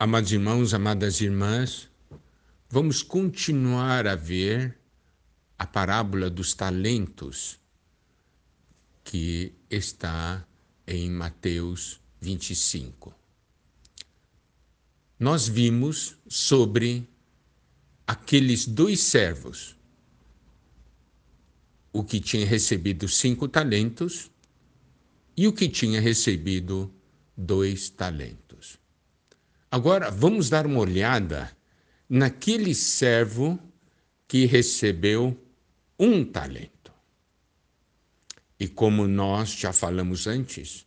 Amados irmãos, amadas irmãs, vamos continuar a ver a parábola dos talentos que está em Mateus 25. Nós vimos sobre aqueles dois servos, o que tinha recebido cinco talentos e o que tinha recebido dois talentos. Agora vamos dar uma olhada naquele servo que recebeu um talento. E como nós já falamos antes,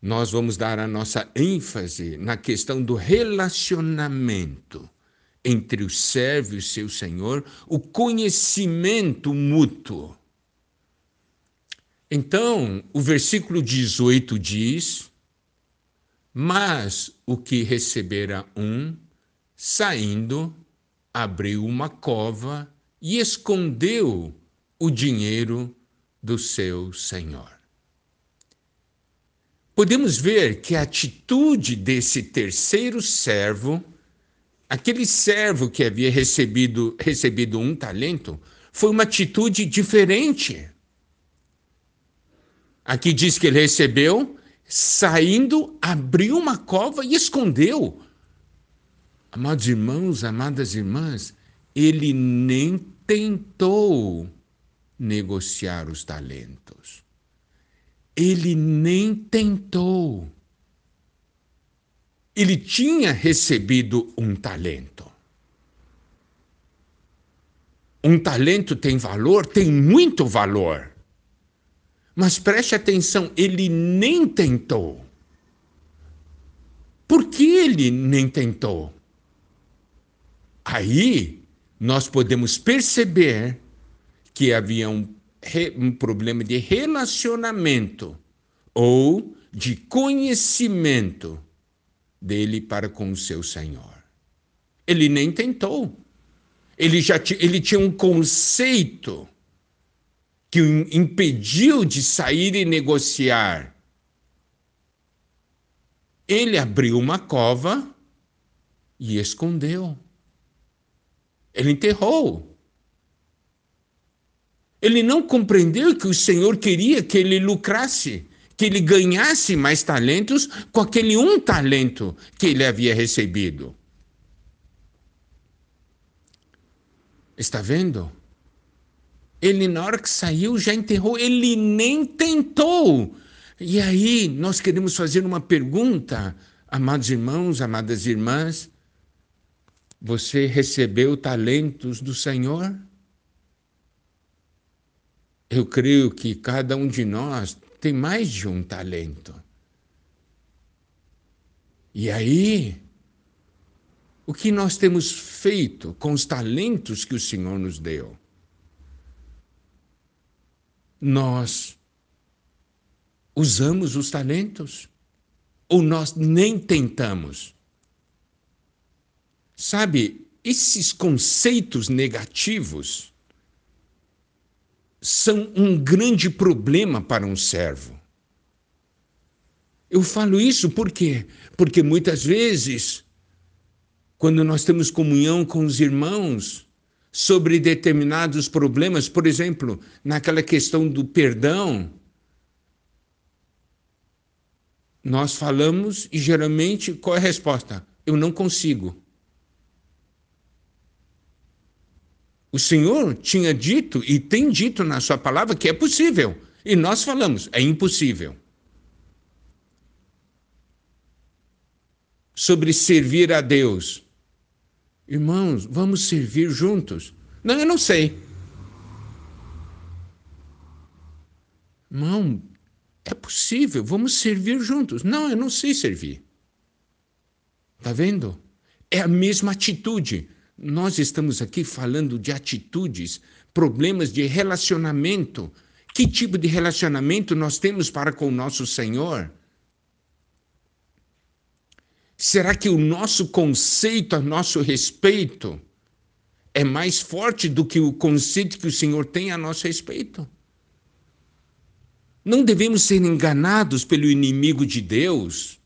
nós vamos dar a nossa ênfase na questão do relacionamento entre o servo e o seu senhor, o conhecimento mútuo. Então, o versículo 18 diz: Mas o que recebera um, saindo, abriu uma cova e escondeu o dinheiro do seu senhor. Podemos ver que a atitude desse terceiro servo, aquele servo que havia recebido, recebido um talento, foi uma atitude diferente. Aqui diz que ele recebeu, saindo, abriu uma cova e escondeu. Amados irmãos, amadas irmãs, ele nem tentou negociar os talentos. Ele nem tentou. Ele tinha recebido um talento. Um talento tem valor, tem muito valor. Mas preste atenção, ele nem tentou. Por que ele nem tentou? Aí nós podemos perceber que havia um, um problema de relacionamento ou de conhecimento dele para com o seu Senhor. Ele nem tentou. Ele já ele tinha um conceito que o impediu de sair e negociar. Ele abriu uma cova e escondeu. Ele enterrou. Ele não compreendeu que o Senhor queria que ele lucrasse, que ele ganhasse mais talentos com aquele um talento que ele havia recebido. Está vendo? Ele, na hora que saiu, já enterrou, ele nem tentou. E aí, nós queremos fazer uma pergunta, amados irmãos, amadas irmãs: você recebeu talentos do Senhor? Eu creio que cada um de nós tem mais de um talento. E aí, o que nós temos feito com os talentos que o Senhor nos deu? Nós usamos os talentos ou nós nem tentamos? Sabe, esses conceitos negativos são um grande problema para um servo. Eu falo isso por quê? Porque muitas vezes, quando nós temos comunhão com os irmãos, sobre determinados problemas, por exemplo, naquela questão do perdão, nós falamos e geralmente qual é a resposta? Eu não consigo. O Senhor tinha dito e tem dito na sua palavra que é possível. E nós falamos, é impossível. Sobre servir a Deus. Irmãos, vamos servir juntos. Não, eu não sei. Irmão, é possível, vamos servir juntos. Não, eu não sei servir. Está vendo? É a mesma atitude. Nós estamos aqui falando de atitudes, problemas de relacionamento. Que tipo de relacionamento nós temos para com o nosso Senhor? Será que o nosso conceito a nosso respeito é mais forte do que o conceito que o Senhor tem a nosso respeito? Não devemos ser enganados pelo inimigo de Deus.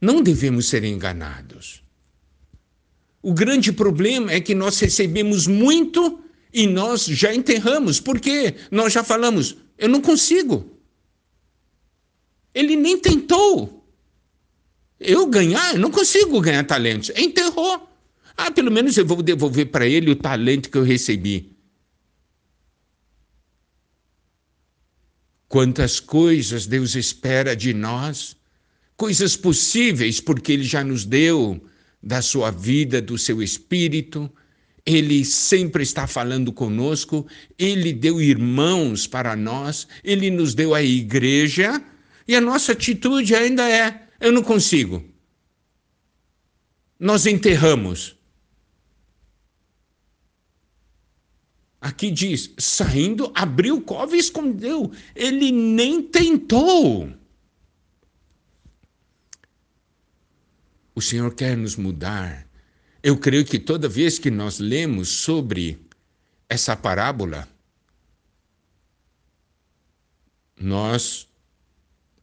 Não devemos ser enganados. O grande problema é que nós recebemos muito e nós já enterramos, porque nós já falamos, eu não consigo. Ele nem tentou. Eu ganhar, eu não consigo ganhar talentos. Enterrou. Ah, pelo menos eu vou devolver para ele o talento que eu recebi. Quantas coisas Deus espera de nós, coisas possíveis, porque Ele já nos deu da sua vida, do seu espírito. Ele sempre está falando conosco, ele deu irmãos para nós, ele nos deu a igreja, e a nossa atitude ainda é: eu não consigo. Nós enterramos. Aqui diz: saindo, abriu o cove e escondeu. Ele nem tentou. O Senhor quer nos mudar. Eu creio que toda vez que nós lemos sobre essa parábola, nós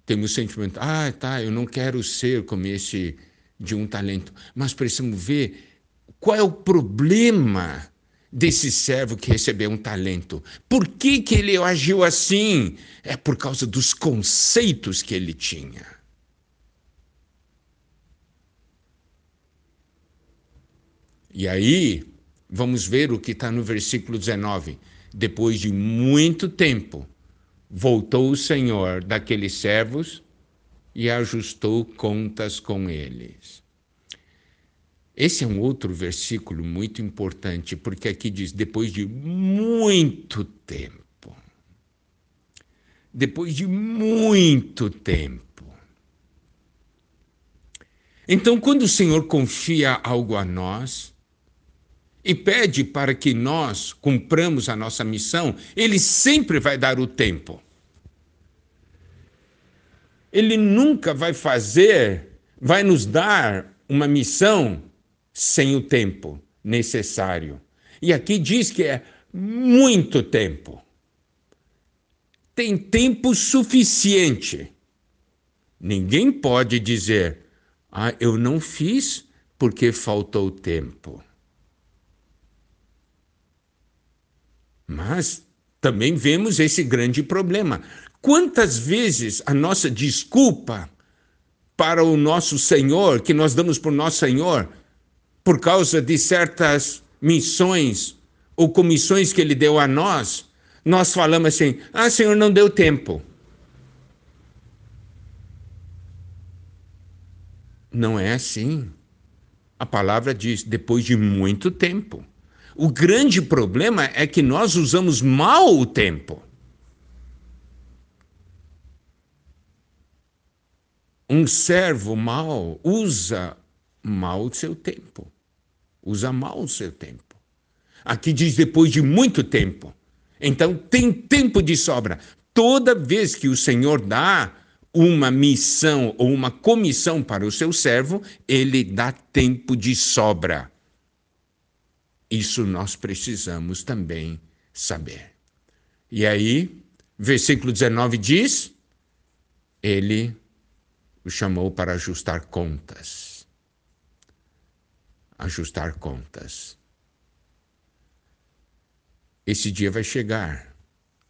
temos o sentimento, ah, tá, eu não quero ser como esse de um talento, mas precisamos ver qual é o problema desse servo que recebeu um talento. Por que, que ele agiu assim? É por causa dos conceitos que ele tinha. E aí, vamos ver o que está no versículo 19. Depois de muito tempo, voltou o Senhor daqueles servos e ajustou contas com eles. Esse é um outro versículo muito importante, porque aqui diz: depois de muito tempo. Depois de muito tempo. Então, quando o Senhor confia algo a nós, e pede para que nós cumpramos a nossa missão, ele sempre vai dar o tempo. Ele nunca vai fazer, vai nos dar uma missão sem o tempo necessário. E aqui diz que é muito tempo. Tem tempo suficiente. Ninguém pode dizer, ah, eu não fiz porque faltou tempo. Mas também vemos esse grande problema. Quantas vezes a nossa desculpa para o nosso Senhor, que nós damos o nosso Senhor, por causa de certas missões ou comissões que Ele deu a nós, nós falamos assim: ah, Senhor, não deu tempo. Não é assim. A palavra diz: depois de muito tempo. O grande problema é que nós usamos mal o tempo. Um servo mal usa mal o seu tempo. Usa mal o seu tempo. Aqui diz depois de muito tempo. Então tem tempo de sobra. Toda vez que o Senhor dá uma missão ou uma comissão para o seu servo, ele dá tempo de sobra. Isso nós precisamos também saber. E aí, versículo 19 diz: Ele o chamou para ajustar contas. Ajustar contas. Esse dia vai chegar,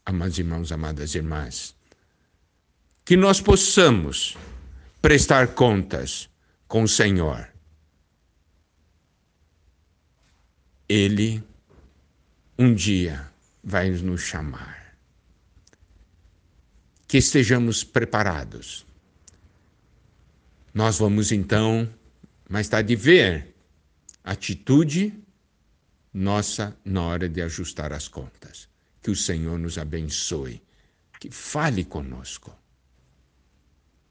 amados irmãos, amadas irmãs, que nós possamos prestar contas com o Senhor Ele um dia vai nos chamar. Que estejamos preparados. Nós vamos então, mais tarde, ver atitude nossa na hora de ajustar as contas. Que o Senhor nos abençoe, que fale conosco